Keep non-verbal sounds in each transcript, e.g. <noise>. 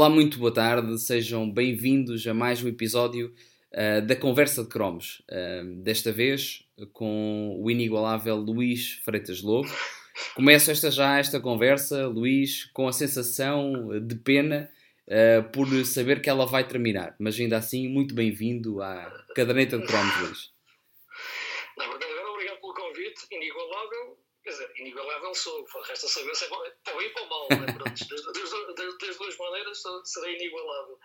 Olá, muito boa tarde, sejam bem-vindos a mais um episódio uh, da Conversa de Cromos. Uh, desta vez com o inigualável Luís Freitas Lobo. Começo esta já esta conversa, Luís, com a sensação de pena uh, por saber que ela vai terminar, mas ainda assim, muito bem-vindo à caderneta de Cromos, Luís. Obrigado pelo convite, inigualável quer dizer, inigualável sou, resta saber se é bom, para bem e para mal, né? Pronto, <laughs> das, das, das, duas maneiras serei inigualável.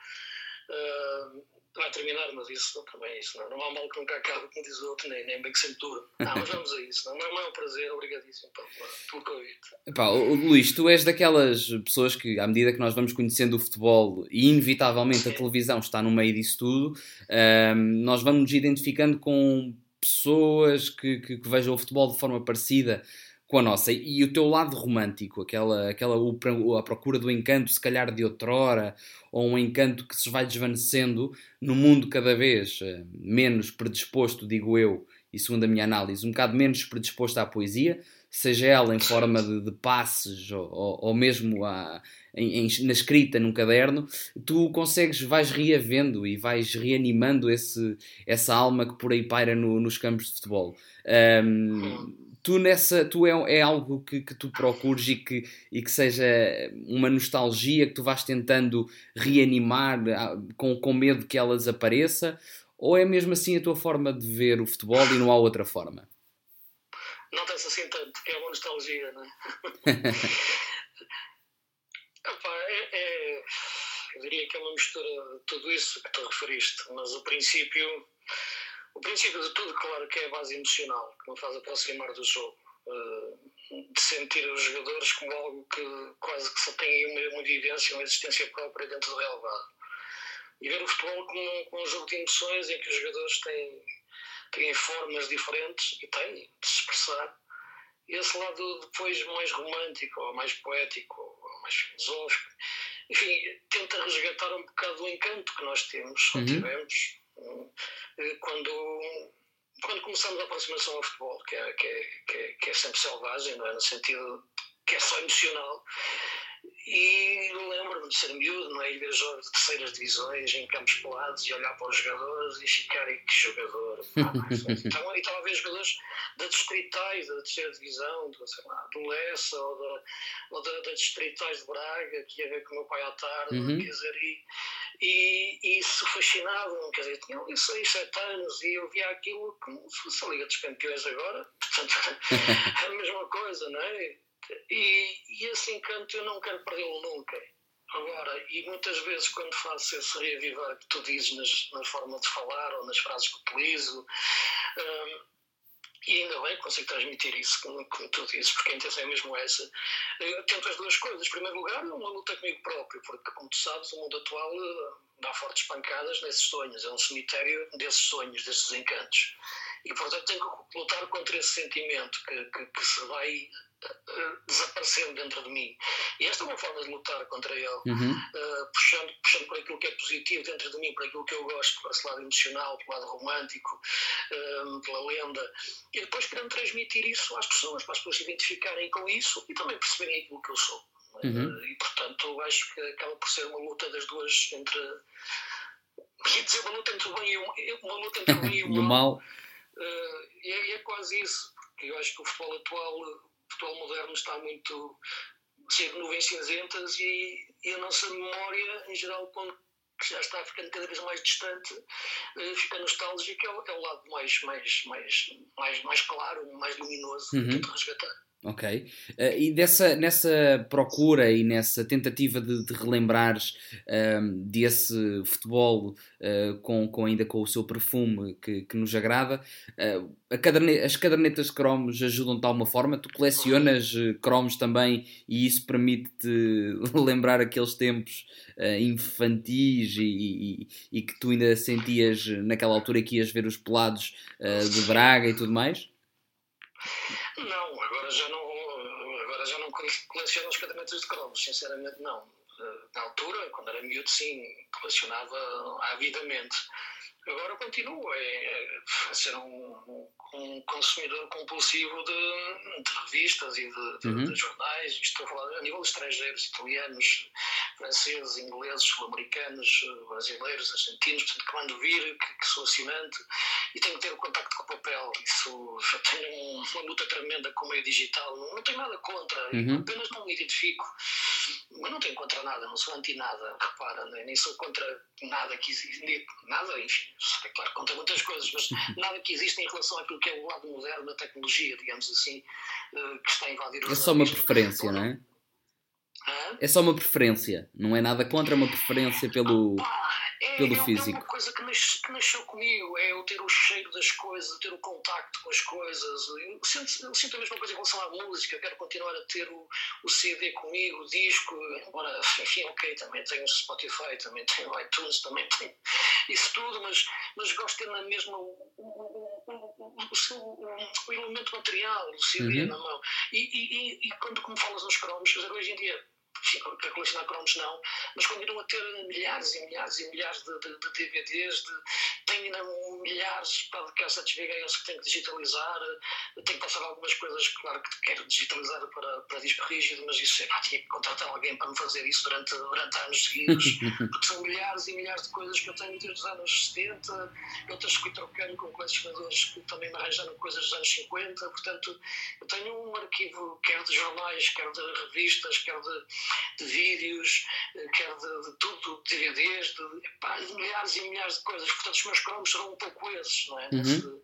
Uh, vai terminar, mas isso também é isso, não, não há mal que nunca acabe, como diz o outro, nem, nem bem que sempre dura. Ah, mas vamos a isso, não, não é um prazer, obrigadíssimo pelo, convite. Luís, tu és daquelas pessoas que, à medida que nós vamos conhecendo o futebol e inevitavelmente Sim. a televisão está no meio disso tudo, nós vamos nos identificando com pessoas que, que, que, vejam o futebol de forma parecida com a nossa. E o teu lado romântico, aquela, aquela a procura do encanto, se calhar de outrora, ou um encanto que se vai desvanecendo no mundo cada vez eh, menos predisposto, digo eu, e segundo a minha análise, um bocado menos predisposto à poesia, seja ela em forma de, de passes ou, ou, ou mesmo a, em, em, na escrita num caderno, tu consegues, vais reavendo e vais reanimando esse, essa alma que por aí paira no, nos campos de futebol. Um, tu nessa tu é, é algo que, que tu procures e que, e que seja uma nostalgia que tu vais tentando reanimar ah, com, com medo que ela desapareça ou é mesmo assim a tua forma de ver o futebol e não há outra forma? Não tens assim tanto, que é uma nostalgia, não é? <laughs> Epá, é, é, eu diria que é uma mistura de tudo isso que tu referiste, mas o princípio o princípio de tudo, claro, que é a base emocional, que me faz aproximar do jogo. Eh, de sentir os jogadores como algo que quase que só tem uma, uma vivência, uma existência própria dentro do relevado. E ver o futebol como, como um jogo de emoções em que os jogadores têm, têm formas diferentes e têm de se expressar. E esse lado depois mais romântico, ou mais poético, ou mais filosófico, enfim, tenta resgatar um bocado do encanto que nós temos, ou uhum. tivemos, eh, quando, quando começamos a aproximação ao futebol, que é, que é, que é, é sempre selvagem, não é? no sentido que é só emocional, e lembro-me de ser miúdo, não é? E ver jogos de terceiras divisões em campos pelados e olhar para os jogadores e ficar aí, que jogador. <laughs> então, e estava a ver jogadores da distritais, da terceira divisão, do, sei lá, do Lessa ou da, ou da, da distritais de Braga, que ia ver com o meu pai à tarde, uhum. quer dizer, e, e, e isso fascinava-me, quer dizer, tinha ali 6, 7 anos e eu via aquilo como se fosse a Liga dos Campeões agora, <laughs> portanto, é <laughs> a mesma coisa, não é? E, e esse encanto eu não quero perdê-lo nunca. Agora, e muitas vezes quando faço esse reavivar que tu dizes nas, na forma de falar ou nas frases que utilizo, um, e ainda bem consigo transmitir isso, como, como, tu dizes, porque a intenção é mesmo essa. Eu tento as duas coisas. Em primeiro lugar, é uma luta comigo próprio, porque, como tu sabes, o mundo atual eh, dá fortes pancadas nesses sonhos, é um cemitério desses sonhos, desses encantos. E, portanto, tenho que lutar contra esse sentimento que, que, que se vai desaparecendo dentro de mim. E esta é uma forma de lutar contra ele, uhum. uh, puxando, puxando por aquilo que é positivo dentro de mim, por aquilo que eu gosto, por esse lado emocional, pelo lado romântico, uh, pela lenda, e depois querendo transmitir isso às pessoas, para as pessoas se identificarem com isso e também perceberem aquilo que eu sou. Uhum. Uh, e portanto, acho que acaba por ser uma luta das duas entre. <laughs> Quer dizer, uma luta entre o bem e o, uma luta entre o bem e o <laughs> mal. e é, é quase isso, porque eu acho que o futebol atual futebol moderno está muito cheio de nuvens cinzentas e, e a nossa memória, em geral, quando já está ficando cada vez mais distante, uh, fica nostálgica, é, é o lado mais, mais, mais, mais, mais claro, mais luminoso uhum. que tento resgatar. Ok. Uh, e dessa, nessa procura e nessa tentativa de, de relembrares uh, desse futebol uh, com, com ainda com o seu perfume que, que nos agrada, uh, caderne as cadernetas de cromos ajudam de alguma forma? Tu colecionas cromos também e isso permite-te <laughs> lembrar aqueles tempos infantis e, e, e, que tu ainda sentias naquela altura que ias ver os pelados de Braga e tudo mais? Não, agora já não, agora já não coleciono as cadernetas de cromos, sinceramente não. Eh, na altura, quando era miúdo, sim, colecionava avidamente. Agora continuo é, a ser um, um consumidor compulsivo de, de revistas e de, de, uhum. de, jornais. Estou a falar a nível de estrangeiros, italianos, franceses, ingleses, sul-americanos, brasileiros, argentinos. Portanto, que mando vir, que, que, sou assinante e tenho que ter o contacto com o papel. Isso, tenho uma luta tremenda com o meio digital. Não, não tenho nada contra, uhum. apenas não me identifico. Mas não tenho contra nada, não sou anti-nada, repara, nem sou contra nada que existe. Nada, enfim, é claro, contra muitas coisas, mas nada que existe em relação àquilo que é o lado moderno da tecnologia, digamos assim, eh, que está a invadir os É só uma preferência, não é? É só uma preferência, não é nada contra uma preferência pelo. Ah, é, pelo é, físico. É uma coisa que, nas, que, nasceu comigo, é eu ter o cheiro das coisas, ter o contacto com as coisas. Eu sinto, eu sinto a mesma coisa em relação à música, quero continuar a ter o, o CD comigo, o disco, embora, <laughs> enfim, ok, também tenho o Spotify, também tenho o iTunes, também tenho tudo, mas, mas gosto de ter na mesma o, o, o, o, elemento material, o CD uhum. na mão. E, e, e, e quando como falas nos cromos, hoje em dia para colecionar cromos não, mas continuo a ter milhares e milhares e milhares de, de, de DVDs, de, tenho ainda milhares de cassetes VHS que tenho que digitalizar, tenho que passar algumas coisas, claro que quero digitalizar para, para disco rígido, mas isso é pá, tinha que contratar alguém para me fazer isso durante, durante anos seguidos, <laughs> porque são milhares e milhares de coisas que eu tenho desde os anos 70, outras que fui trocando com colecionadores que também me arranjaram coisas dos anos 50, portanto eu tenho um arquivo, quer de jornais, quer de revistas, quer de de vídeos, eh, quer de, de tudo, de DVDs, de, de, milhares e milhares de coisas. Portanto, os meus cromos serão um pouco esses, não é? Uhum. Nesse,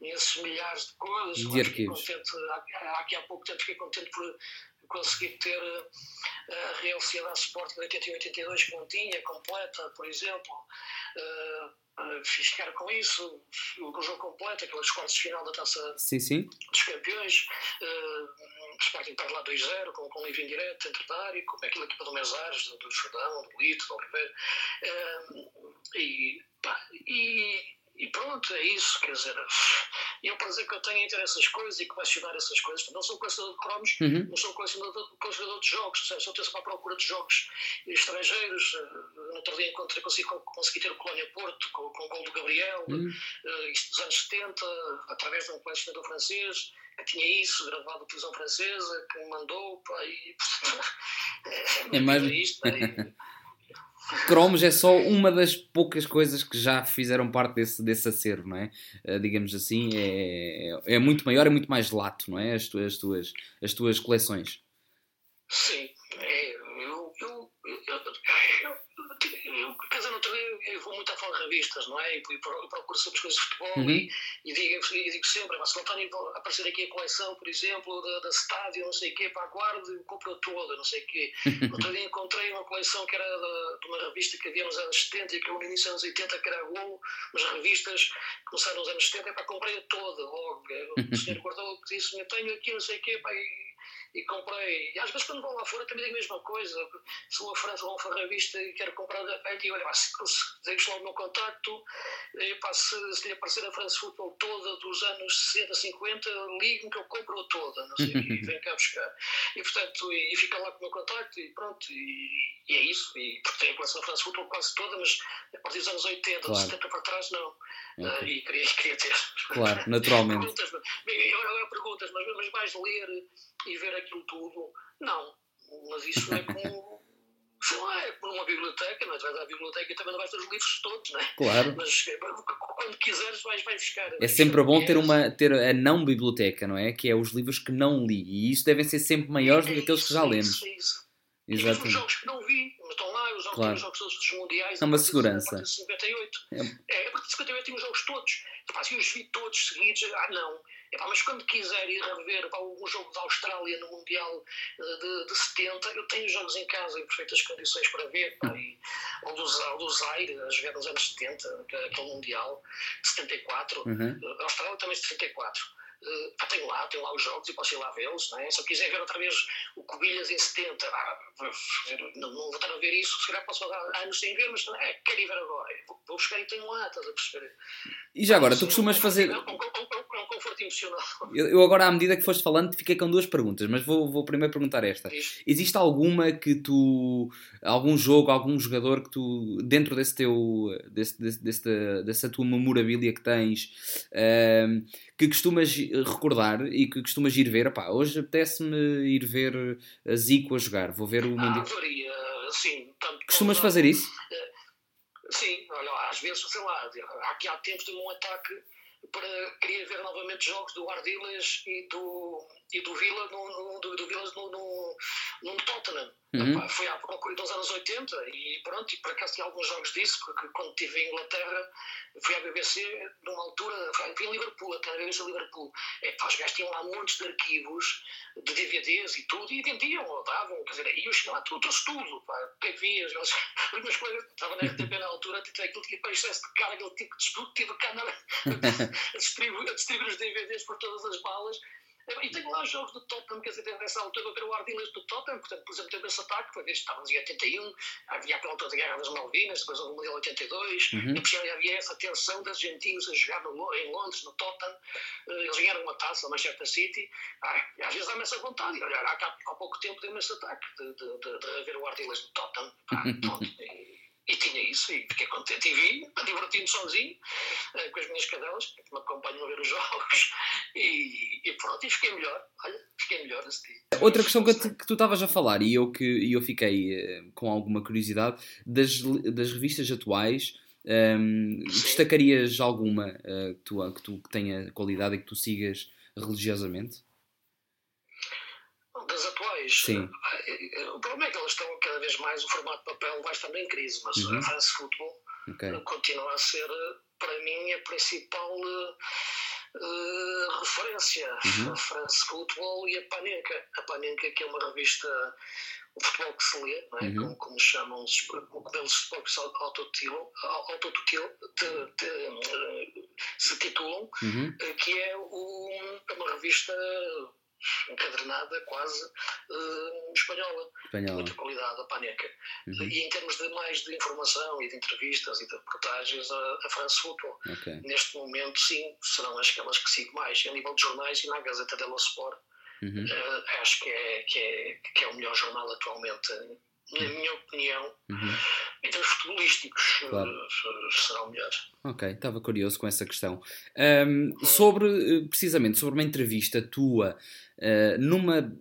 nesses milhares de coisas. De arquivos. Contente, há, aqui há pouco tempo fiquei contente por conseguir ter eh, a Real Sociedade Sport de 81-82 que não tinha, completa, por exemplo. Uh, Uh, fiz ficar com isso, o jogo completo, aqueles quartos de final da taça sim, sim. dos campeões. Uh, o Sporting perde lá 2-0 com, com um livro em direto dentro da área, com aquela equipa do Mesares, do, do Jordão, do Lito, do Oliveira. Uh, e, pá, e e pronto, é isso, quer dizer, e é um prazer que eu tenha entre essas coisas e colecionar essas coisas. Não sou colecionador de cromos, uhum. não sou colecionador, colecionador de jogos, sou estou sempre à procura de jogos estrangeiros. No outro dia encontrei, consegui, consegui ter o Colónia Porto com, com o gol do Gabriel, uhum. uh, isto dos anos 70, através de um colecionador francês que tinha isso gravado na televisão francesa, que me mandou, pá, e <laughs> é, é mais. Isto, e, <laughs> Cromos é só uma das poucas coisas que já fizeram parte desse, desse acervo, não é? Uh, digamos assim, é, é muito maior, é muito mais lato, não é? As tuas, as tuas, as tuas coleções. Sim, é, eu, eu, eu, eu eu, quer dizer, outro dia eu vou a revistas, não é? E, e procuro sobre as coisas de futebol uhum. e, e, digo, e digo sempre, mas se António aparecer aqui a coleção, por exemplo, da, da Stadio, não sei o quê, para guarda, compro toda, não sei o quê. <laughs> outro dia encontrei uma coleção que era de, de, uma revista que havia nos anos 70 e que no início dos anos 80, que era a Gol, mas revistas começaram nos anos 70, e para comprei toda logo. O <laughs> senhor guardou que disse, eu tenho aqui, não sei o quê, pá, e, e comprei. E às vezes quando vou lá fora também digo a mesma coisa. Se vou a França vou a uma revista e quero comprar da e olha, se, se deixo lá o meu contacto, e, pá, se, se lhe aparecer a France Football toda dos anos 60, 50, ligue-me que eu compro toda, não sei, e vem cá buscar. E portanto, e, e fica lá com o meu contacto e pronto, e, e é isso. E, porque tenho a coleção da France Football quase toda, mas a partir dos anos 80, claro. 70 para trás, não. Okay. Uh, e queria, queria ter. Claro, naturalmente. <laughs> perguntas, agora perguntas, mas, mas mais ler e ver aquilo tudo, não. Mas isso é como. <laughs> sei lá, é como uma biblioteca, não é? Tu vais à biblioteca e também não vais ter os livros todos, não é? Claro. Mas quando quiseres vais, vais buscar. É sempre bom ter, uma, ter a não biblioteca, não é? Que é os livros que não li. E isso devem ser sempre maiores é, do que aqueles que já lemos. Isso, é isso. Exatamente. E os jogos que não vi, mas estão lá, os jogos, claro. os jogos todos dos mundiais. É uma segurança. A partir de 58. É, é a partir de 58 tem os jogos todos. Epá, se os vi todos seguidos, ah não. Epá, mas quando quiser ir rever pá, um jogo da Austrália no Mundial eh, de, de 70, eu tenho jogos em casa em perfeitas condições para ver. Pá, e, ou do, do Zaire, a jogar nos anos 70, aquele Mundial, de 74. Uhum. A Austrália também de 74 uh, tenho lá, tenho lá os jogos e posso ir lá vê-los, não é? Se eu quiser ver outra vez o Cobilhas em 70, ah, não, não vou estar a ver isso, se calhar posso dar anos sem ver, mas é, quero ir ver agora. Vou, buscar e tenho lá, estás a perceber? E já agora, tu costumas fazer. É um, é um, é um conforto emocional. Eu, eu, agora, à medida que foste falando, fiquei com duas perguntas, mas vou, vou primeiro perguntar esta. Diz. Existe alguma que tu. algum jogo, algum jogador que tu, dentro desse teu. desse, desse, desse dessa tua memorabilia que tens, uh, que costumas recordar e que costumas ir ver? Epá, hoje apetece-me ir ver a Zico a jogar, vou ver o Mundial. Ah, varia, sim. Tanto Costumas fazer isso? Sim, olha, às vezes, sei lá, aqui há tempos de um ataque para queria ver novamente jogos do Ardiles e do, e do Vila no, no, do, do Vila no, no, no Tottenham. Uhum. Epá, foi à procura dos anos 80 e pronto, e por acaso tinha alguns jogos disso, porque quando estive em Inglaterra fui à BBC numa altura, fui em Liverpool, até a BBC Liverpool. Epá, os gajos tinham lá montes de arquivos de DVDs e tudo, e vendiam, ou davam, quer dizer, e eu chegava lá, tudo, trouxe tudo, pá, TVs, os meus colegas, estava na RTP na altura, tinha aquilo tinha para excesso de cara, aquele tipo de disputa, tive cá a distribuir, a distribuir os DVDs por todas as balas, e tenho lá jogos do Tottenham, quer dizer, nessa altura eu ver o Ardiles do Tottenham, portanto, por exemplo, teve esse ataque, foi desde estávamos em 81, havia aquela altura da Guerra das Malvinas, depois houve o Mundial 82, uhum. depois havia essa tensão dos argentinos a jogar no, em Londres, no Tottenham, eh, eles ganharam uma taça, Manchester City, ah, às vezes há-me essa vontade, olha, há, há pouco tempo deu-me esse ataque de, de, de, de o Ardiles do Tottenham, ah, <laughs> pronto, e, tinha isso, e fiquei contente e vi, divertindo sozinho, eh, com as minhas cadelas, que me acompanham a ver os <laughs> jogos, e, e pronto, e fiquei melhor. Olha, fiquei melhor nesse dia. Outra questão que, que tu estavas a falar, e eu, que, e eu fiquei uh, com alguma curiosidade, das, das revistas atuais. Um, ehm, destacarias alguma uh, que, tu, que, tu, que tenha qualidade e que tu sigas religiosamente? Das atuais? Sim. O problema é que elas estão vez mais, o formato de papel vai estar em crise, mas uhum. a France Football okay. continua a ser, para mim, a principal uh, referência. Uhum. A France Football e a Panenka. A Panenka, que é uma revista o futebol que se lê, é? uhum. como, como chamam os, autotutil, te, te, uh, se titulam, uhum. que é um, uma revista encadernada quase uh, espanhola, espanhola, de muita qualidade, a Paneca. Uhum. E em termos de mais de informação e de entrevistas e de reportagens, a, a France Football. Okay. Neste momento, sim, serão aquelas que sigo mais. A nível de jornais e na Gazeta dello Sport, uhum. uh, acho que é, que, é, que é o melhor jornal atualmente na minha opinião, uhum. em termos futebolísticos, claro. Eh, serão melhores. Ok, estava curioso com essa questão. Um, uhum. Sobre, precisamente, sobre uma entrevista tua uh, numa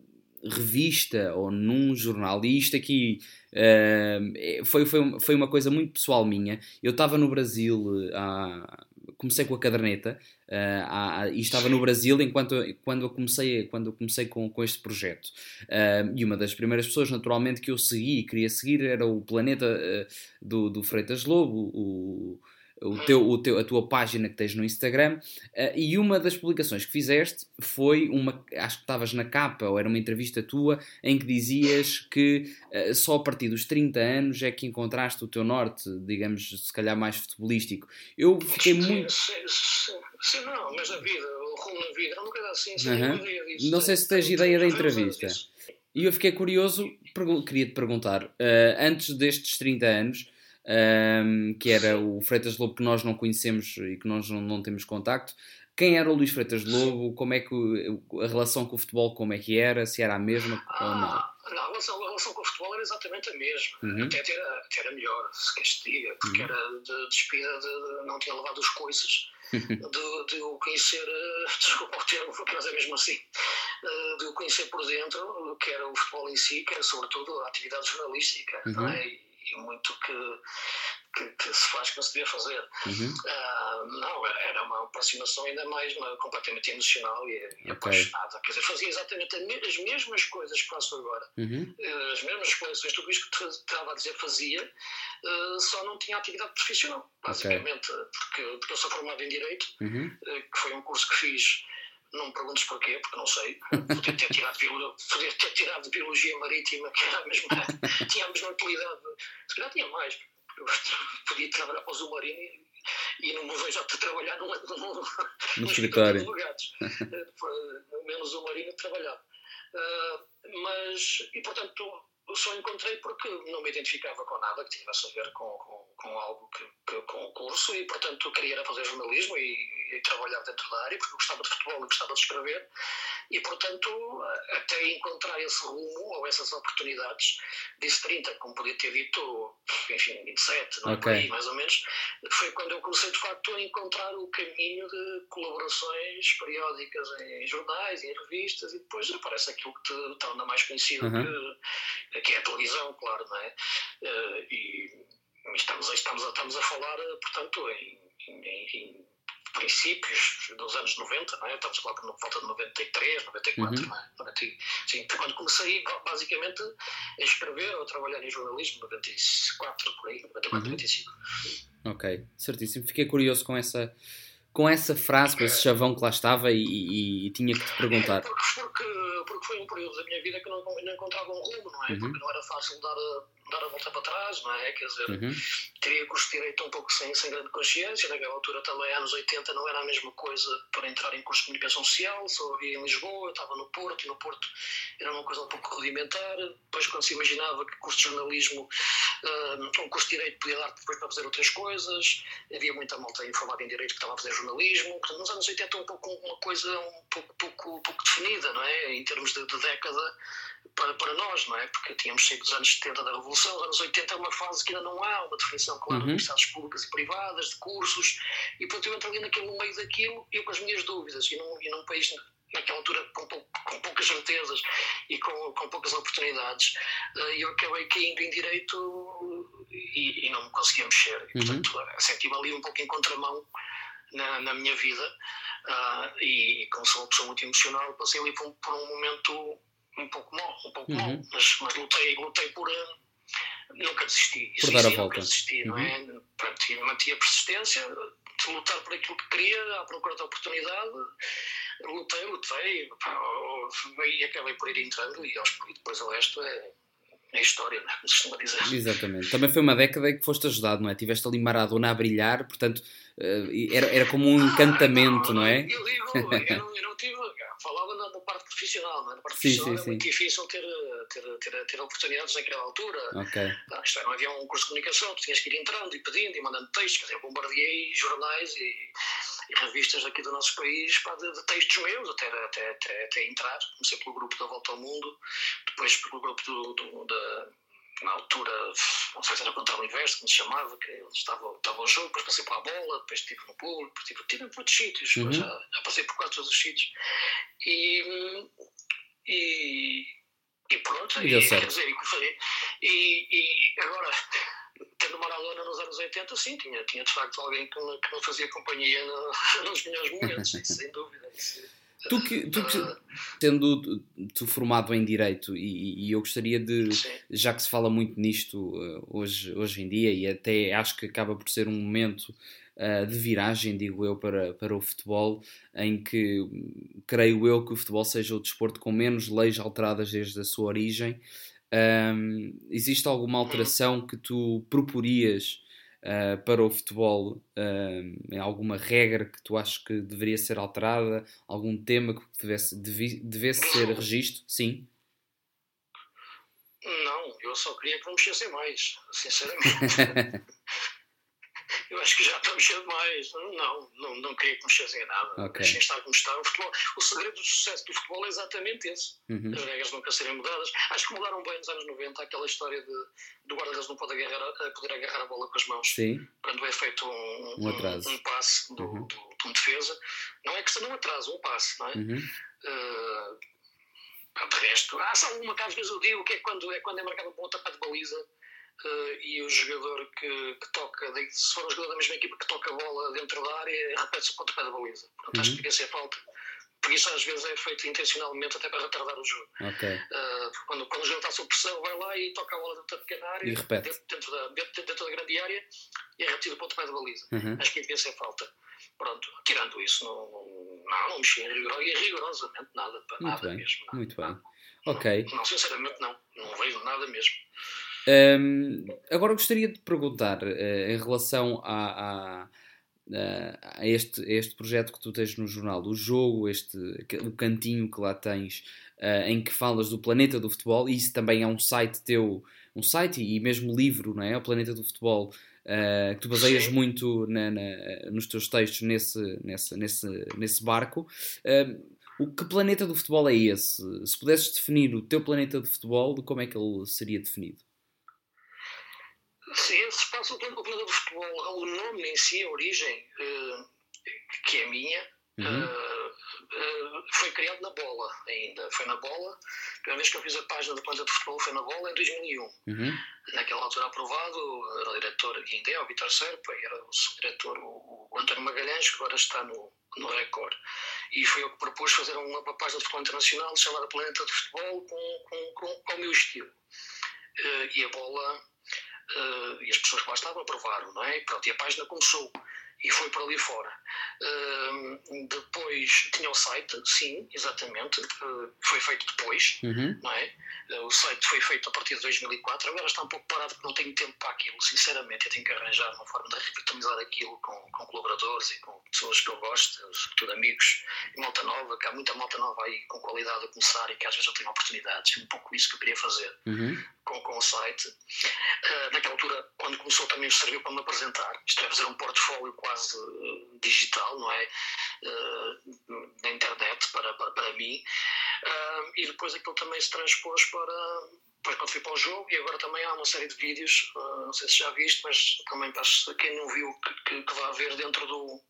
revista ou num jornal, e isto aqui uh, foi, foi, foi uma coisa muito pessoal minha. Eu estava no Brasil há comecei com a caderneta uh, e estava no Brasil enquanto quando eu comecei quando eu comecei com, com este projeto. Uh, e uma das primeiras pessoas naturalmente que eu segui e queria seguir era o Planeta uh, do, do Freitas Lobo o o teu, o teu, a tua página que tens no Instagram uh, e uma das publicações que fizeste foi uma, acho que estavas na capa ou era uma entrevista tua em que dizias que uh, só a partir dos 30 anos é que encontraste o teu norte, digamos, se calhar mais futebolístico. Eu fiquei muito. Sim, não, mas a vida, o rumo na vida, não coisa assim, sim, uhum. ideia disso. Não sei se tens ideia da entrevista. E eu fiquei curioso, queria te perguntar, uh, antes destes 30 anos, um, que era o Freitas Lobo que nós não conhecemos e que nós não, não temos contacto. Quem era o Luís Freitas Lobo? Como é que a relação com o futebol como é que era? Se era a mesma ah, ou não? Não, a relação, a relação, com o futebol era exatamente a mesma. Uhum. Até, era, até era melhor, se queres te diga, porque uhum. era de despida de, não tinha levado os coices <laughs> de, de o conhecer, eh, <laughs> desculpa o termo, mas é mesmo assim, eh, de o conhecer por dentro, que era o futebol em si, que era sobretudo a atividade jornalística, uhum. é? E muito que, que, que, se faz que não se devia fazer. Uhum. Uh, não, era uma aproximação ainda mais uma, completamente emocional e, e okay. apaixonada. Quer dizer, fazia exatamente as mesmas coisas que faço agora, uhum. uh, as mesmas coisas, tudo isto que estava a dizer fazia, uh, só não tinha atividade profissional, basicamente, okay. porque, porque eu sou formado em Direito, uhum. que foi um curso que fiz não me perguntes porquê, porque não sei. Podia ter tirado, podia ter tirado Biologia Marítima, que era a mesma, <laughs> tinha a mesma utilidade. Se calhar tinha mais. Eu <laughs> podia trabalhar para o Zumarino e, e não me vejo a trabalhar num, <laughs> num, no escritório. Gatos. Menos o Marino trabalhava. Uh, mas, e portanto, só encontrei porque não me identificava com nada que tivesse a ver com, com, com algo que, que, com o curso e, portanto, queria fazer jornalismo e, e trabalhar dentro da área, porque gostava de futebol e gostava de escrever, e portanto, até encontrar esse rumo ou essas oportunidades, disse 30, como podia ter dito, enfim, 27, não é okay. aí, mais ou menos, foi quando eu comecei de facto a encontrar o caminho de colaborações periódicas em jornais, em revistas, e depois aparece aquilo que te torna mais conhecido, uhum. que, que é a televisão, claro, não é? Uh, e estamos, estamos, a, estamos a falar, portanto, em, em, em princípios dos anos 90, não é? estamos a falar por volta de 93, 94, uhum. não é? 90, sim, foi quando comecei basicamente a escrever ou a trabalhar em jornalismo, 94, por aí, 94, uhum. 95. Ok, certíssimo. Fiquei curioso com essa, com essa frase, com esse chavão que lá estava e, e, e tinha que te perguntar. É, porque, porque, porque, foi um período da minha vida que não, não encontrava um rumo, não é? Uhum. Porque não era fácil dar a dar a volta para trás, não é? Quer dizer, uhum. teria curso de Direito um pouco sem, sem grande consciência, naquela altura também, anos 80, não era a mesma coisa para entrar em curso de Comunicação Social, só havia em Lisboa, eu estava no Porto, e no Porto era uma coisa um pouco rudimentar, depois quando se imaginava que curso de jornalismo, uh, um curso de Direito podia dar depois para fazer outras coisas, havia muita malta informada em Direito que estava a fazer jornalismo, portanto, nos anos 80 um pouco uma coisa um pouco, pouco, pouco definida, não é? Em termos de, de década, para, para nós, não é? Porque tínhamos saído dos anos 70 da Revolução, os anos 80 é uma fase que ainda não há uma definição clara uhum. de universidades públicas e privadas, de cursos, e portanto eu entro ali naquele, no meio daquilo, eu com as minhas dúvidas, e num, e num país naquela altura com, com, poucas certezas e com, com poucas oportunidades, eh, eu acabei caindo em direito e, e não me conseguia mexer. E, uhum. portanto, uhum. senti-me ali um pouco em contramão na, na minha vida uh, e, como sou uma pessoa muito emocional, passei ali por, por um momento um pouco mal, um pouco uhum. mal, mas, mas lutei, lutei por. Uh, nunca desisti. Por dar a volta. Nunca desisti, uhum. não é? Uhum. Pronto, a persistência de lutar por aquilo que queria, à procura da oportunidade. Lutei, lutei, pá, e acabei por ir entrando, e, depois o resto é é história, não é? como se costuma dizer. Exatamente. Também foi uma década em que foste ajudado, não é? Tiveste ali Maradona a brilhar, portanto, eh, era, era como um encantamento, ah, não, não, é? Eu digo, eu não, eu não tive, falava na, na, parte profissional, é? Na parte sim, profissional sim, é muito difícil ter, ter, ter, ter oportunidades naquela altura. Ok. Ah, isto é, não havia um curso de comunicação, tu tinhas que ir entrando e pedindo e mandando textos, quer dizer, bombardeei jornais e e revistas aqui do nosso país pá, de, de, textos meus até, até, até, até, entrar. Comecei pelo grupo da Volta ao Mundo, depois pelo grupo do, do da, na altura, não sei se era contra o universo, como se chamava, que eles estavam, estavam ao jogo, depois passei para a bola, depois estive no público, estive, estive por outros sítios, uhum. já, já, passei por quase todos os sítios. E, e, e pronto, e, e quer dizer, e, e agora tendo Maradona nos anos 80, sim, tinha, tinha de facto alguém que me, que me fazia companhia no, <laughs> nos melhores momentos, <laughs> sem dúvida. Tu que, tu que tendo tu formado em Direito, e, e eu gostaria de, já que se fala muito nisto uh, hoje, hoje em dia, e até acho que acaba por ser um momento uh, de viragem, digo eu, para, para o futebol, em que creio eu que o futebol seja o desporto com menos leis alteradas desde a sua origem, um, existe alguma alteração que tu proporias uh, para o futebol? Uh, alguma regra que tu achas que deveria ser alterada? Algum tema que devesse, devi, devesse ser registro? Sim. Não, eu só queria que não mexessem mais, <laughs> sinceramente. Eu acho que já está mexendo mais. Não, não, não queria que mexessem em nada. Okay. Deixem estar como está. O, futebol, o segredo do sucesso do futebol é exatamente esse. Uhum. As regras nunca serem mudadas. Acho que mudaram bem nos anos 90 aquela história de, do guarda-redes não pode agarrar, poder agarrar a bola com as mãos Sim. quando é feito um, um, um, um passe do, uhum. do, de um defesa. Não é que seja um atraso, um passe. Não é? Uhum. Uh, de resto, há só uma que às vezes eu digo que é quando é, quando é marcado um pontapé de baliza uh, e o jogador que, que toca, se for um jogador da mesma equipa que toca a bola dentro da área, repete-se o pontapé da baliza. Portanto, uhum. acho que devia ser falta. Porque isso às vezes é feito intencionalmente até para retardar o jogo. Okay. Uh, quando, quando o jogador está sob pressão, vai lá e toca a bola dentro da pequena área, e. Dentro, dentro, da, dentro, dentro da grande área, e é repetido o pontapé da baliza. Uhum. Acho que devia ser falta. Pronto, tirando isso, não, não, não mexi rigorosamente nada, para Muito nada bem. mesmo. Nada. Muito bem. Ok. Não, sinceramente não. Não vejo nada mesmo. Um, agora gostaria de perguntar uh, em relação a, a, a, este, a, este, projeto que tu tens no jornal, o jogo, este, o cantinho que lá tens, uh, em que falas do planeta do futebol, e isso também é um site teu, um site e mesmo livro, não é? O planeta do futebol. uh, que tu baseias muito na, na, nos teus textos nesse, nesse, nesse, nesse barco. O que planeta do futebol é esse? Se pudesses definir o teu planeta de futebol, como é que ele seria definido? Esse espaço, o planeta do futebol, o nome em si, a origem, uh, que é minha, uhum. uh, uh, foi criado na bola ainda. Foi na bola. A primeira vez que eu fiz a página do planeta de futebol foi na bola em 2001. Uhum. Naquela altura aprovado, era o diretor Guindé, o Vitor Serpa, e era o diretor o, o António Magalhães, que agora está no, no Record. E foi eu que propus fazer uma, página de futebol internacional chamada Planeta de Futebol com, com, com, com o meu estilo. E a bola, uh, e as pessoas que lá estavam aprovaram, não é? E pronto, e a página começou e foi por ali fora. Uh, depois tinha o site, sim, exatamente, uh, foi feito depois, uhum. não é? Uh, o site foi feito a partir de 2004, agora está um pouco parado porque não tenho tempo para aquilo, sinceramente, eu tenho que arranjar uma forma de revitalizar aquilo com, com colaboradores e com pessoas que eu gosto, sobretudo amigos, e malta nova, que há muita malta nova aí com qualidade a começar e que às vezes eu tenho oportunidades, é um pouco isso que eu queria fazer uhum. Com, com o site. naquela altura, quando começou também serviu para me apresentar, isto é fazer um portfólio quase uh, digital, não é? Uh, na internet para, para, para mim. Uh, e depois aquilo também se transpôs para, depois quando fui para o jogo e agora também há uma série de vídeos, uh, não sei se já viste, mas também para quem não viu que, que, que vai ver dentro do,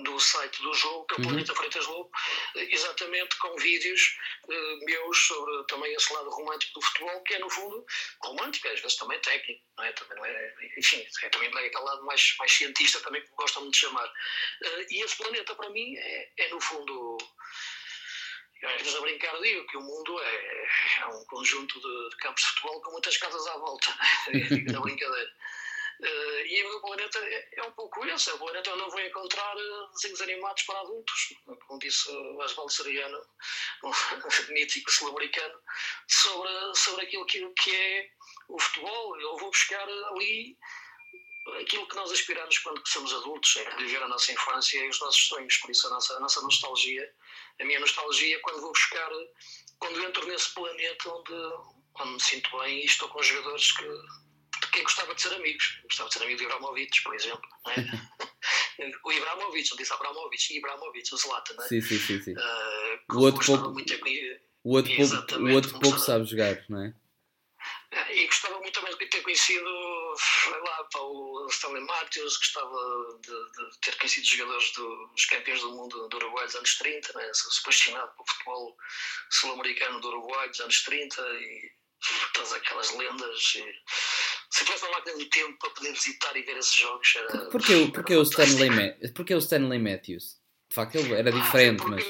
do site do jogo, que é o uhum. Planeta Freitas Lobo, exatamente com vídeos uh, meus sobre também esse lado romântico do futebol, que é no fundo romântico, às vezes também técnico, não é? Também não é, enfim, é também é aquele lado mais, mais cientista também que gostam muito de chamar. Uh, e esse planeta para mim é, é no fundo às vezes a brincar digo que o mundo é, é um conjunto de, de, campos de futebol com muitas casas à volta, <laughs> na brincadeira. Uh, e o planeta é, é, um pouco esse. O planeta onde eu vou encontrar uh, desenhos animados para adultos, como disse o Osvaldo Seriano, <laughs> um mítico sul-americano, sobre, sobre aquilo que, que é o futebol. Eu vou buscar ali aquilo que nós aspiramos quando somos adultos, é viver a nossa infância e os nossos sonhos. Por isso, a nossa, a nossa nostalgia, a minha nostalgia, quando vou buscar, quando entro nesse planeta onde, onde me sinto bem e estou com jogadores que quem gostava de ser amigos. Gostava de ser amigo de Ibrahimovic, por exemplo. É? <laughs> o Ibrahimovic, não disse Abramovich, Ibrahimovic, o Zlatan. Não é? Sim, sim, sim. sim. Uh, o outro pouco, muito o outro pouco, o outro pouco sabe jogar, não é? é? E gostava muito também de ter conhecido lá, pá, o Stanley Matthews, gostava de, de, ter conhecido jogadores dos campeões do mundo do Uruguai dos anos 30, né? sou apaixonado pelo futebol sul-americano do Uruguai dos anos 30 e todas aquelas lendas. E se tivesse uma máquina do tempo para poder visitar e ver esses jogos, era. Porquê, porquê, o, Stanley, porquê o Stanley Matthews? De facto, ele era ah, diferente, mas.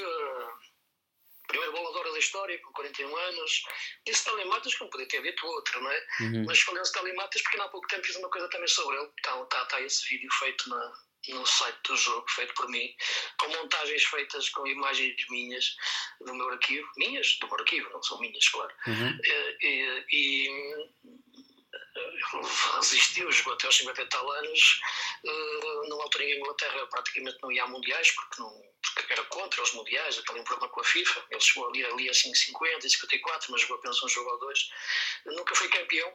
Primeiro bolador da história, com 41 anos. Disse Stanley Matthews, como podia ter dito outro, não é? Uhum. Mas escolheu Stanley Matthews porque há pouco tempo fiz uma coisa também sobre ele. Está, está, está esse vídeo feito na, no site do jogo, feito por mim, com montagens feitas com imagens minhas do meu arquivo, minhas, do meu arquivo, não são minhas, claro. Uhum. Eh, e, e, resistiu, jogou até aos 50 e tal anos. Uh, numa altura em Inglaterra praticamente não ia a mundiais, porque, não, porque era contra os mundiais, até um problema com a FIFA. Ele chegou ali, ali assim 50 e 54, mas jogou apenas um jogo ou dois. Nunca foi campeão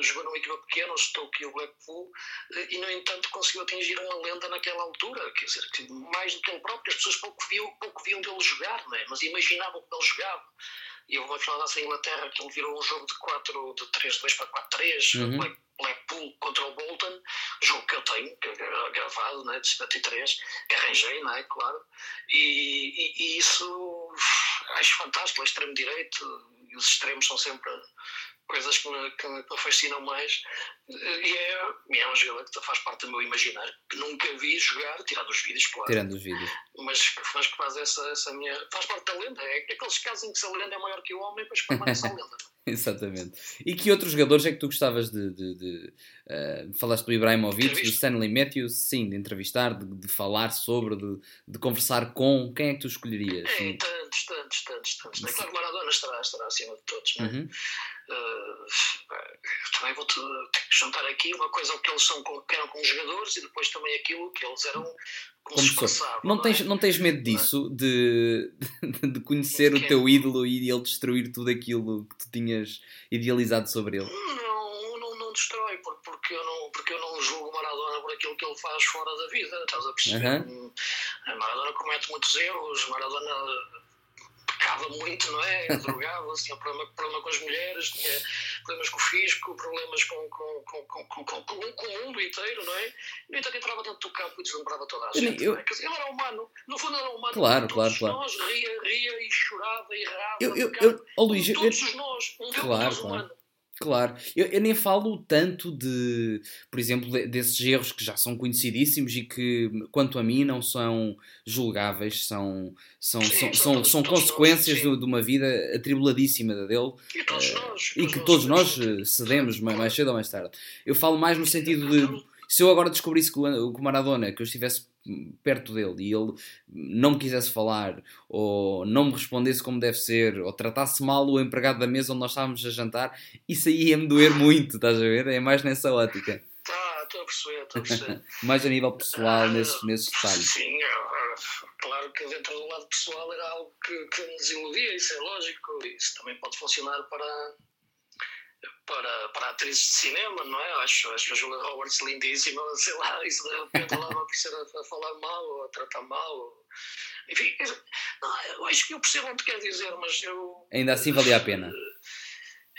jogou numa equipa pequena, o Stoke e o Blackpool, eh, e no entanto conseguiu atingir uma lenda naquela altura, quer dizer, que mais do que ele próprio, as pessoas pouco viam, pouco viam dele jogar, não é? mas imaginavam que ele jogava. E houve uma final da Inglaterra que ele virou um jogo de 4, de 3-2 para 4-3, uhum. Blackpool contra o Bolton, jogo que eu tenho, que é gravado, né, de 73, que arranjei, né, claro, e, e, e isso acho fantástico, o extremo-direito, e os extremos são sempre coisas que me, que me fascinam mais e é, é um jogador que faz parte do meu imaginário que nunca vi jogar, tirando os vídeos, claro tirando os vídeos mas, mas que faz essa, essa minha faz parte da lenda, é aqueles casos em que a lenda é maior que o homem depois permanece a lenda <laughs> Exatamente. E que outros jogadores é que tu gostavas de. de, de uh, falaste do Ibrahimovic, do Stanley Matthews, sim, de entrevistar, de, de falar sobre, de, de, conversar com. Quem é que tu escolherias? É, tantos, tantos, tantos, tantos. É claro que Maradona estará, estará acima de todos, não é? Uhum. Uh, também vou-te juntar aqui uma coisa que eles são, que eram como jogadores e depois também aquilo que eles eram como, como passavam, não, não, tens, é? não tens medo disso, de, <laughs> de conhecer o teu ídolo e ele destruir tudo aquilo que tu tinhas idealizado sobre ele? Não, não, não destrói, porque porque eu não, porque eu não julgo Maradona por aquilo que ele faz fora da vida, estás a perceber? Uhum. Maradona comete muitos erros, Maradona pecava muito, não é? Drogava-se, tinha problema, problema com as mulheres, tinha problemas com o fisco, problemas com, com, com, com, com, com, com o mundo inteiro, não é? No entanto, entrava dentro do campo e deslumbrava toda a gente. Eu, eu... É? Dizer, ele era humano, no fundo era humano. Claro, claro, claro. nós ria, ria e chorava e errava. Eu, eu, eu, oh, Luís, todos eu... nós, um claro, claro. humano. Claro, eu, eu, nem falo tanto de, por exemplo, de, desses erros que já são conhecidíssimos e que, quanto a mim, não são julgáveis, são, são, sim, são, são, são consequências nós, de, de, uma vida atribuladíssima dele e, todos uh, nós, e que todos nós eh, cedemos mais, mais cedo ou mais tarde. Eu falo mais no sentido de se eu agora descobrisse que o Maradona, que eu estivesse perto dele e ele não me quisesse falar ou não me respondesse como deve ser ou tratasse mal o empregado da mesa onde nós estávamos a jantar, isso aí ia-me doer muito, estás a ver? É mais nessa ótica. Tá, estou a perceber, estou a perceber. <laughs> mais a nível pessoal, uh, nesses, nesses detalhes. Sim, é, é, claro que dentro do lado pessoal era algo que, que nos iludia, isso é lógico, isso também pode funcionar para para, para atrizes de cinema, não é? Acho, acho a Julia Roberts lindíssima, <laughs> sei lá, isso de repente lá vai ser a, falar mal ou a tratar mal. Ou... Enfim, eu, não, eu acho que eu percebo onde quer dizer, mas eu. Ainda assim valia a pena.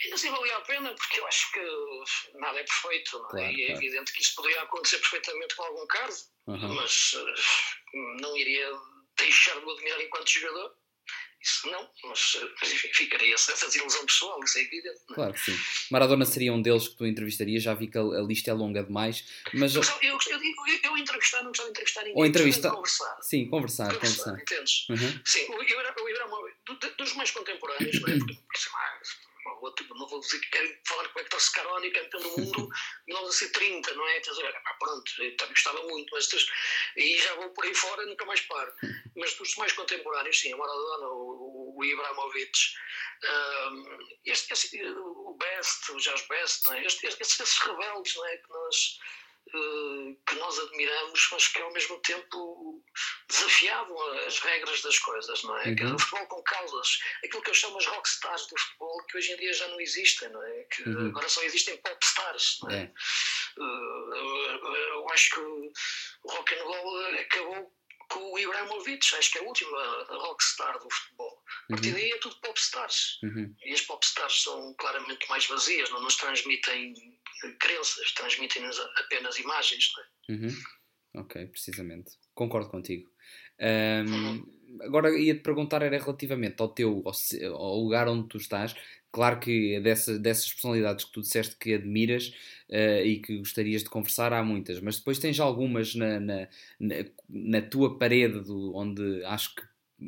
Ainda assim valia a pena, porque eu acho que nada é perfeito, não é? Claro, e é claro. evidente que isso poderia acontecer perfeitamente com algum caso, uhum. mas uh, não iria deixar de admirar enquanto jogador. Isso não, mas, enfim, <laughs> ficaria essa desilusão pessoal, isso é evidente. É? Claro que sim. Maradona seria um deles que tu entrevistarias, já vi que a, a lista é longa demais. Mas, mas eu, eu, eu, eu, entrevistar, não gostava de entrevistar ninguém. Ou entrevistar. Conversar. Sim, conversar. Conversar, conversar. entendes? Uhum. Sim, o Ibrahimovic, dos mais contemporâneos, não é? Porque, não vou dizer que quero falar com o Hector Scaroni, campeão do mundo, <laughs> 1930, não é? Quer dizer, ah, pronto, eu também gostava muito, mas e já vou por aí fora e nunca mais paro. Mas dos mais contemporâneos, sim, o Maradona, o, o Ibrahimovic, um, este, este, o Best, o Jazz Best, não é? Este, estes, esses rebeldes, não é? Que nós que nós admiramos, mas que ao mesmo tempo desafiavam as regras das coisas, não é? Uhum. O futebol com causas, aquilo que eu chamo as rockstars do futebol, que hoje em dia já não existem, não é? Que uhum. agora só existem popstars, não é? é. Eh, eu acho que o rock and roll acabou com o Ibrahimovic, acho que é a última rockstar do futebol. A partir uhum. daí é tudo popstars. Uhum. E as popstars são claramente mais vazias, não nos transmitem crenças, transmitem-nos apenas imagens. É? Uhum. Ok, precisamente. Concordo contigo. Um, uhum. agora ia-te perguntar era relativamente ao teu ao, ao, lugar onde tu estás. Claro que dessa, dessas personalidades que tu disseste que admiras uh, e que gostarias de conversar, há muitas, mas depois tens algumas na, na, na, na tua parede do, onde acho que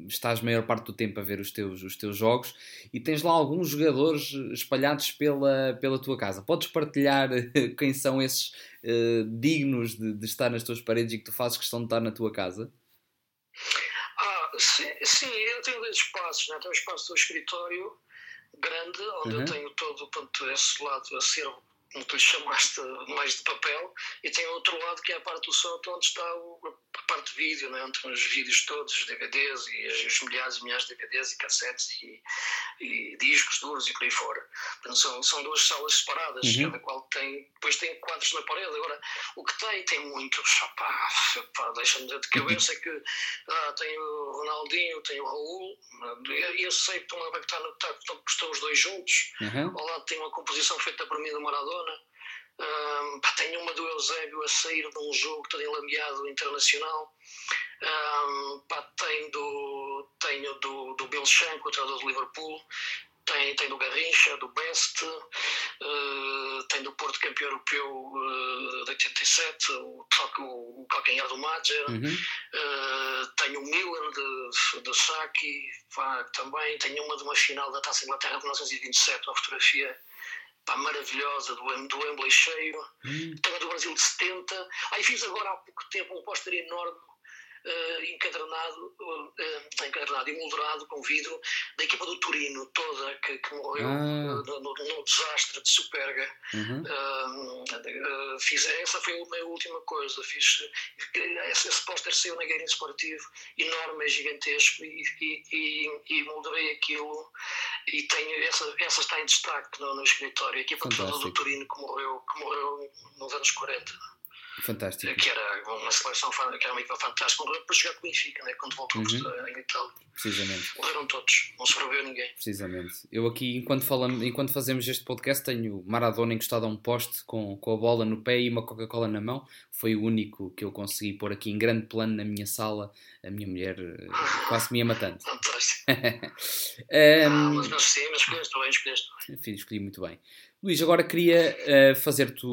estás a maior parte do tempo a ver os teus, os teus jogos e tens lá alguns jogadores espalhados pela, pela tua casa. Podes partilhar <laughs> quem são esses uh, dignos de, de, estar nas tuas paredes e que tu fazes questão de estar na tua casa? Ah, sim, sim eu tenho dois espaços. Né? Tenho um espaço do escritório grande, onde uhum. eu tenho todo pronto, esse lado acervo como tu <laughs> chamaste, mais de papel, e tem outro lado que é a parte do som, onde está o, a parte de vídeo, né? onde estão os vídeos todos, os DVDs, e os milhares e milhares de DVDs e cassetes e, e discos duros e por aí fora. Portanto, são, são duas salas separadas, uhum. cada qual tem, depois tem quadros na parede. Agora, o que tem, tem muitos, deixa-me dizer de cabeça que ah, tem o Ronaldinho, tem o Raul, e eu sei que estão, está, estão os dois juntos, uhum. ao lado tem uma composição feita por mim do Maradona, um, pá, tenho uma do Eusébio a sair de um jogo todo enlameado internacional. Um, pá, tenho do, tenho do, do Bill Shank, o treinador do Liverpool. Tem, tem do Garrincha, do Best, uh, tem do Porto campeão europeu uh, de 87, o, o, o calcanhar do Madger, uhum. uh, tenho o Milan de, de Saki, também, tenho uma de uma final da Taça Inglaterra de 1927, uma fotografia pá, maravilhosa do, do Wembley cheio, hum. do Brasil de 70. Aí fiz agora há pouco tempo um póster enorme uh, encadernado, uh, encadernado e moldurado com vidro da equipa do Turino toda que, que morreu ah. no, no, no, desastre de Superga. Uhum. Uh, fiz, essa foi a minha última coisa. Fiz, esse, esse póster saiu na Guerra Esportivo, enorme, gigantesco, e, e, e, e moldurei aquilo. E tenho, essa, essa está em destaque no, no escritório. A equipa toda do Turino que morreu, que morreu nos anos 40. Fantástico. Que era uma seleção, que era uma equipa fantástica. Morreu depois jogar com o Benfica, né? quando voltou uhum. em Itália. Precisamente. Morreram todos, não sobreviveu ninguém. Precisamente. Eu aqui, enquanto, falamos, enquanto fazemos este podcast, tenho Maradona encostado a um poste com, com a bola no pé e uma Coca-Cola na mão. Foi o único que eu consegui pôr aqui em grande plano na minha sala. A minha mulher eh, quase me ia matando. <laughs> Fantástico. um, <laughs> ah, mas, mas sim, mas escolheste bem, escolheste bem. Enfim, escolhi muito bem. Luís, agora queria uh, fazer-te,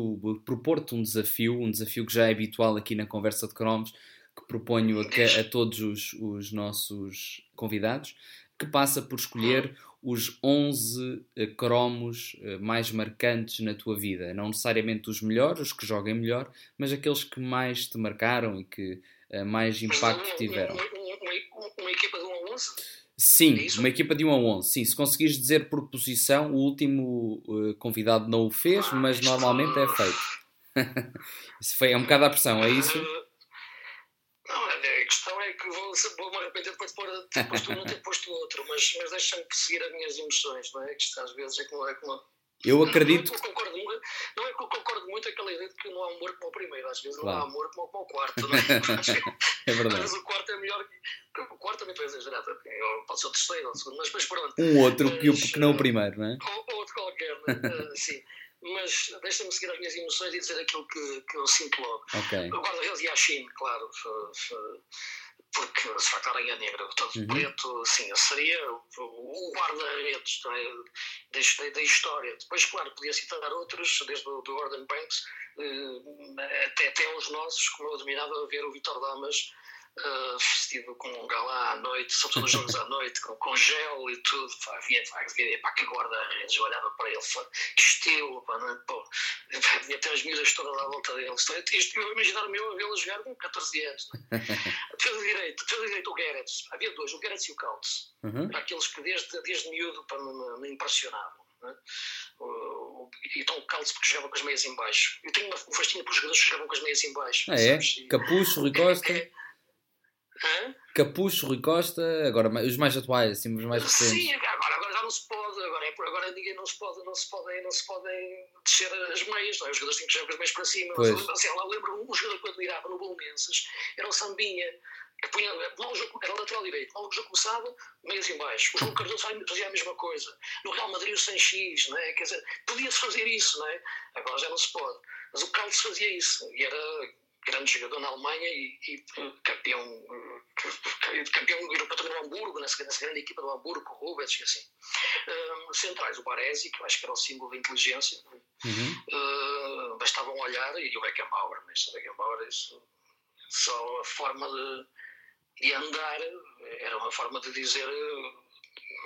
propor-te um desafio, um desafio que já é habitual aqui na Conversa de Cromos, que proponho a, a todos os, os, nossos convidados, que passa por escolher os 11 uh, eh, cromos uh, mais marcantes na tua vida. Não necessariamente os melhores, os que joguem melhor, mas aqueles que mais te marcaram e que uh, mais impacto tiveram. Uma, uma, uma, equipa de 1 a 11? Sim, é uma equipa de 1 a 11. Sim, se conseguires dizer por posição, o último uh, convidado não o fez, ah, mas normalmente é feito. <laughs> isso foi, é um bocado a pressão, é isso? Não, a questão é que vou, vou me arrepender depois de ter posto um e ter posto outro, mas, mas deixa-me seguir as minhas emoções, não é? Que isto às vezes é como. É como eu acredito. Não, não, concordo, não é que eu concordo muito aquela ideia de que não há amor como o primeiro, às vezes claro. não há amor como o quarto, não é? <laughs> é verdade. Mas o quarto é melhor que. O quarto também estou a exagerar, pode ser o terceiro ou o segundo, mas, mas pronto. Um outro mas, que, que não o primeiro, não é? Ou outro qualquer, uh, <laughs> sim. Mas deixa-me seguir as minhas emoções e dizer aquilo que, que eu sinto logo. Okay. O guarda-redes e a China, claro porque se facto a Aranha Negra, todo uhum. preto, assim, seria o guarda-redes é? da, da, história. Depois, claro, podia citar outros, desde o do Gordon Banks eh, até, até os nossos, como eu admirava ver o Vitor Damas uh, vestido com um galã à noite, sobretudo os jogos à noite, com, com gel e tudo. Pá, via, pá, via, pá, que guarda-redes, olhava para ele, pá, que estilo, pá, não, é? pô, havia até as miúdas todas à volta dele. Isto, eu imaginar-me eu a vê-lo jogar com 14 anos. Não é? <laughs> defesa direito, defesa direito, o Garrett, havia dois, o Garrett e o Cautes. Uhum. Aqueles que desde, desde miúdo pá, me, me impressionavam. É? O, então o Caldes porque jogava com as meias em baixo. Eu tenho uma, um fascínio para os jogadores que jogavam com as meias em baixo. Ah, é? Capucho, Rui Costa. É, é, Hã? Capucho, Rui Costa, agora os mais atuais, assim, os mais recentes. Sim, agora, agora já não se pode, agora, é agora ninguém não se pode, não se podem, não se podem descer as meias, não é? os jogadores têm que jogar as meias para cima. Mas, assim, lá lembro um jogador que eu admirava no Bolonenses, era o Sambinha, que punha, o jogo, era lateral direito, mal o jogo começava, meias em baixo. O João Cardoso fazia a mesma coisa. No Real Madrid o Sanchis, não é? Quer dizer, podia-se fazer isso, não é? Agora já não se pode. Mas o Carlos fazia isso, e era grande jogador na Alemanha e, e campeão, campeão europeu também no Hamburgo, nessa, nessa grande equipa do Hamburgo, com o Rubens e assim. Um, centrais, o Baresi, que eu acho que era o símbolo da inteligência, uhum. uh, bastavam olhar, e o Beckenbauer, mas o Beckenbauer, isso, só a forma de, de andar era uma forma de dizer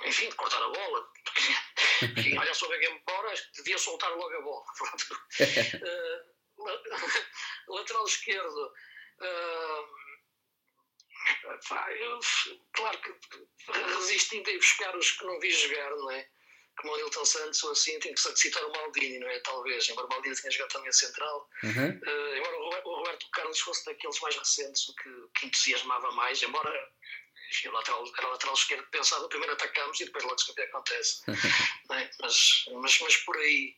enfim, de cortar a bola. <laughs> Quem olha só o Beckenbauer, acho que devia soltar logo a bola. uh, <laughs> <laughs> lateral esquerdo. Uh, eu, claro que resistindo a ir buscar os que não vi jogar, não é? Como o Nilton Santos ou assim, tenho que citar o Maldini, não é? Talvez, embora o Maldini tenha jogado também a central. Uhum. Uh, embora o Roberto Carlos fosse daqueles mais recentes, o que, que entusiasmava mais, embora enfim, o lateral, era o lateral esquerdo que pensava, primeiro atacamos e depois logo se o que acontece. <laughs> é? mas, mas, mas por aí.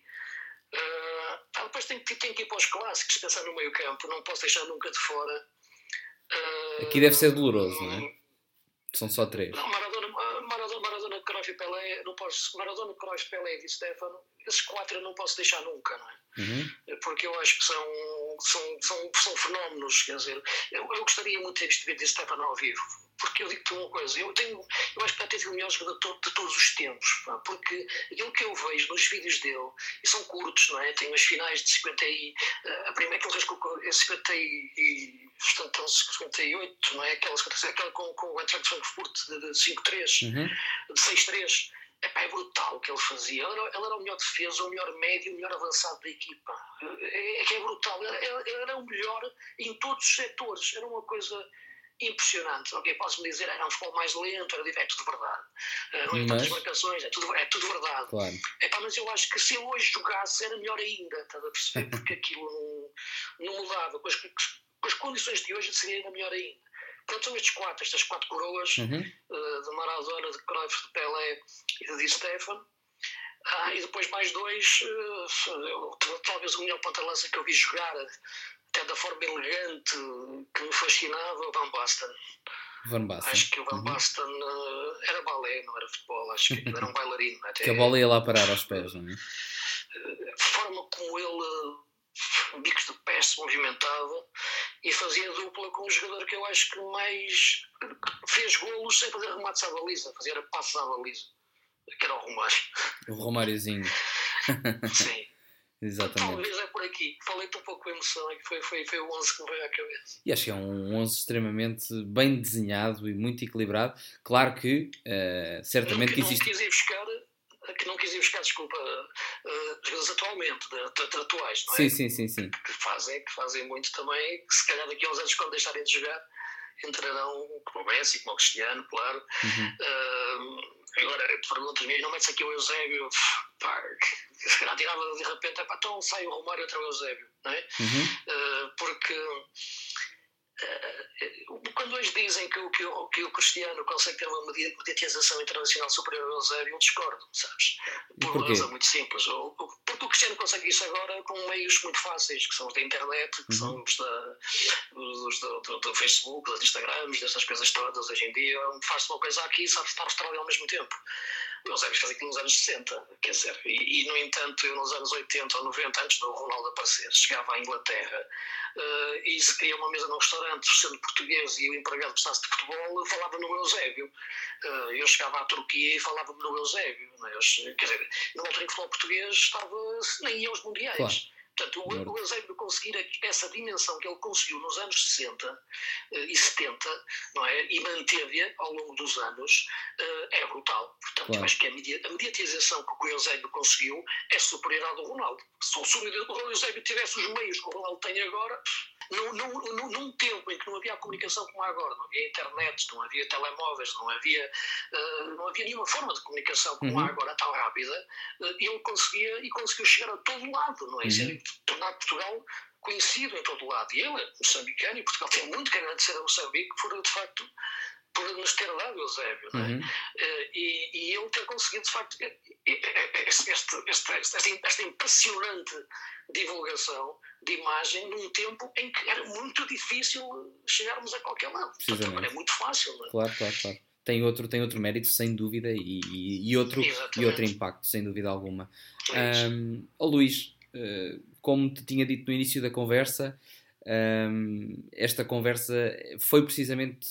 Uh, depois tenho, tenho que ir para os clássicos, pensar no meio campo, não posso deixar nunca de fora. Uh, Aqui deve ser doloroso, não é? São só três. Não, Maradona, Maradona, Maradona, Cruyff e Pelé, não posso, Maradona, Cruyff, Pelé e Di Stefano, esses quatro eu não posso deixar nunca, não é? Uhum. Porque eu acho que são, são, são, são fenómenos, quer dizer, eu, eu gostaria muito de ter visto Di Stefano ao vivo, porque eu digo-te uma coisa, eu tenho, eu acho que até ter o melhor jogador de, todos os tempos, pá, porque aquilo que eu vejo nos vídeos dele, e são curtos, não é? Tem as finais de 50 e, eh, a primeira, aquele que é 50 e, portanto, 58, não é? Aquela, aquela com, com o Eintracht Frankfurt de, de 5-3, uhum. de 6-3, Epá, é brutal o que ele fazia. Ele era, ele era, o melhor defesa, o melhor médio, o melhor avançado da equipa. É, é que é brutal. Ele, ele, ele, era o melhor em todos os setores. Era uma coisa impressionante. Ok, posso-me dizer, era um futebol mais lento, era, é tudo verdade. Uh, não mas... tantas marcações, é tudo, é tudo verdade. Claro. Mas eu acho que se ele hoje jogasse era melhor ainda, estás a perceber? <laughs> Porque aquilo não, não mudava. Com as, com as condições de hoje seria ainda melhor ainda. Pronto, são estes quatro, estas quatro coroas, uhum. uh, de Maradona, de Cruyff, de Pelé e de Di Stefano. Ah, e depois mais dois, uh, talvez o melhor ponta-lança que eu vi jogar, até da forma elegante que me fascinava, o Van Basten. Van Basten. Acho que o Van uhum. Basten uh, era balé, não era futebol, acho que era um <laughs> bailarino. Até, que a bola ia lá parar aos pés, não é? A forma como ele, bicos de pé, se movimentava e fazia dupla com um jogador que eu acho que mais fez golos sem fazer remates à baliza, fazia passos à baliza, que era o Romário. O Romáriozinho. <laughs> Sim. Exatamente. Talvez é por aqui. Falei-te um pouco com emoção, é que foi, foi, foi o 11 que me veio à cabeça. E acho que é um 11 extremamente bem desenhado e muito equilibrado. Claro que, uh, certamente que, que existe. Não quis ir buscar, que não quis ir buscar, desculpa, uh, jogadores atualmente, de, de, atuais, não é? Sim, sim, sim. sim. Que, que, fazem, que fazem muito também, que se calhar daqui a uns anos, quando deixarem de jogar, entrarão como o Messi, como o Cristiano, claro. Uhum. Uh, agora, perguntas-me, não metes aqui o Eusébio, pá, se calhar tirava de repente, pá, então sai o Romário outra o Eusébio, não é? Uhum. Uh, porque quando hoje dizem que, que, que, o Cristiano consegue ter uma mediatização internacional superior ao Eusébio, eu discordo, sabes? Por uma razão muito simples. Porque o Cristiano consegue isso agora com meios muito fáceis, que são os da internet, que uhum. são os, da, os do, do, do, Facebook, dos Instagrams, dessas coisas todas hoje em dia. Faz-se uma coisa aqui e sabe-se para a Austrália ao mesmo tempo Eusébio fez aquilo nos anos 60, quer dizer, e, e, no entanto eu nos anos 80 ou 90, antes do Ronaldo aparecer, chegava à Inglaterra uh, e se queria uma mesa num restaurante, sendo português e o empregado precisasse de futebol, falava no Eusébio. Uh, eu chegava à Turquia e falava no Eusébio. Mas, quer dizer, na altura em que futebol português estava, nem ia aos mundiais. Claro. Portanto, o, o Eusébio conseguir essa dimensão que ele conseguiu nos anos 60 uh, e 70, não é? E manteve-a ao longo dos anos, uh, é brutal. Portanto, claro. acho que a, media, a mediatização que o Eusébio conseguiu é superior à do Ronaldo. Se o Eusébio tivesse os meios que o Ronaldo tem agora, num, num, num, tempo em que não havia a comunicação como há agora, não havia internet, não havia telemóveis, não havia, uh, não havia nenhuma forma de comunicação como uhum. há agora tão rápida, uh, ele conseguia e conseguiu chegar a todo lado, não é? Uhum. Tornar Portugal conhecido em todo lado. E ele é moçambicano e Portugal tem muito que agradecer a Moçambique por, de facto, por nos ter dado Eusébio, é? Uhum. Uh, e, e ele ter conseguido, de facto, este, este, este, esta, impressionante divulgação de imagem num tempo em que era muito difícil chegarmos a qualquer lado. Portanto, é muito fácil. Não é? Claro, claro, claro. Tem outro, tem outro mérito, sem dúvida, e, e, e outro, e outro impacto, sem dúvida alguma. É um, oh, Luís, uh, como te tinha dito no início da conversa, um, esta conversa foi precisamente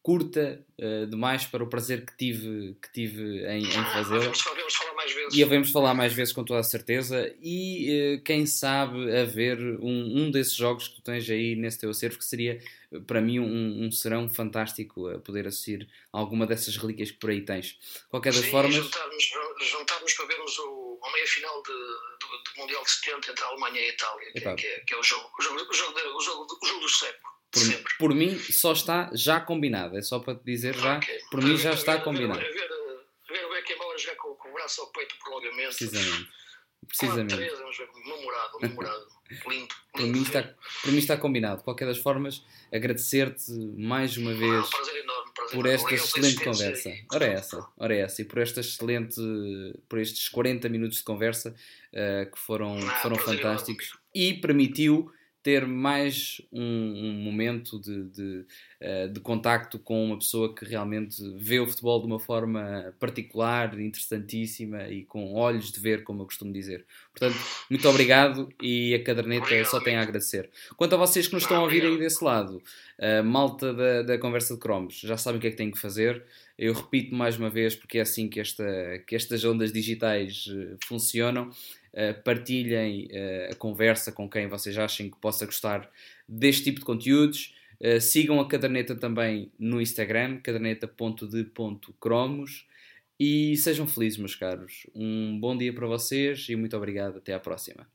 curta uh, demais para o prazer que tive, que tive em, em fazê-la. Devemos falar mais vezes. E havemos falar mais vezes com toda a certeza. E uh, quem sabe haver um, um desses jogos que tu tens aí nesse teu acervo que seria para mim um, um serão fantástico a poder assistir alguma dessas relíquias que por aí tens. Qualquer das Sim, formas. Juntarmos, juntarmos para vermos o, a meia final de, do, do, Mundial de 70 entre a Alemanha e a Itália, que, que, é, que é, o jogo, o jogo, o jogo, o jogo, o jogo do século. Por, por, mim só está já combinado, é só para te dizer já, okay. por mim já está combinado. Ver, ver, ver, ver o Beckenbauer jogar com, com o braço ao peito prolongamento. Precisamente. Precisamente. 4 é um jogo memorado, memorado. <laughs> lindo. Por mim, está, por mim está combinado. De qualquer das formas, agradecer-te mais uma vez ah, prazer enorme, prazer por esta excelente conversa. Ora é essa, ora é essa. E por esta excelente, por estes 40 minutos de conversa uh, que foram, ah, foram fantásticos enorme. e permitiu ter mais um, um momento de, de, uh, de, contacto com uma pessoa que realmente vê o futebol de uma forma particular, interessantíssima e com olhos de ver, como eu costumo dizer. Portanto, muito obrigado e a caderneta obrigado, só tem a agradecer. Quanto a vocês que nos estão a ouvir aí desse lado, uh, malta da, da conversa de cromos, já sabem o que é que têm que fazer. Eu repito mais uma vez, porque é assim que, esta, que estas ondas digitais uh, funcionam. Uh, partilhem uh, a conversa com quem vocês achem que possa gostar deste tipo de conteúdos. Uh, sigam a caderneta também no Instagram, caderneta.de.cromos. E sejam felizes, meus caros. Um bom dia para vocês e muito obrigado. Até à próxima.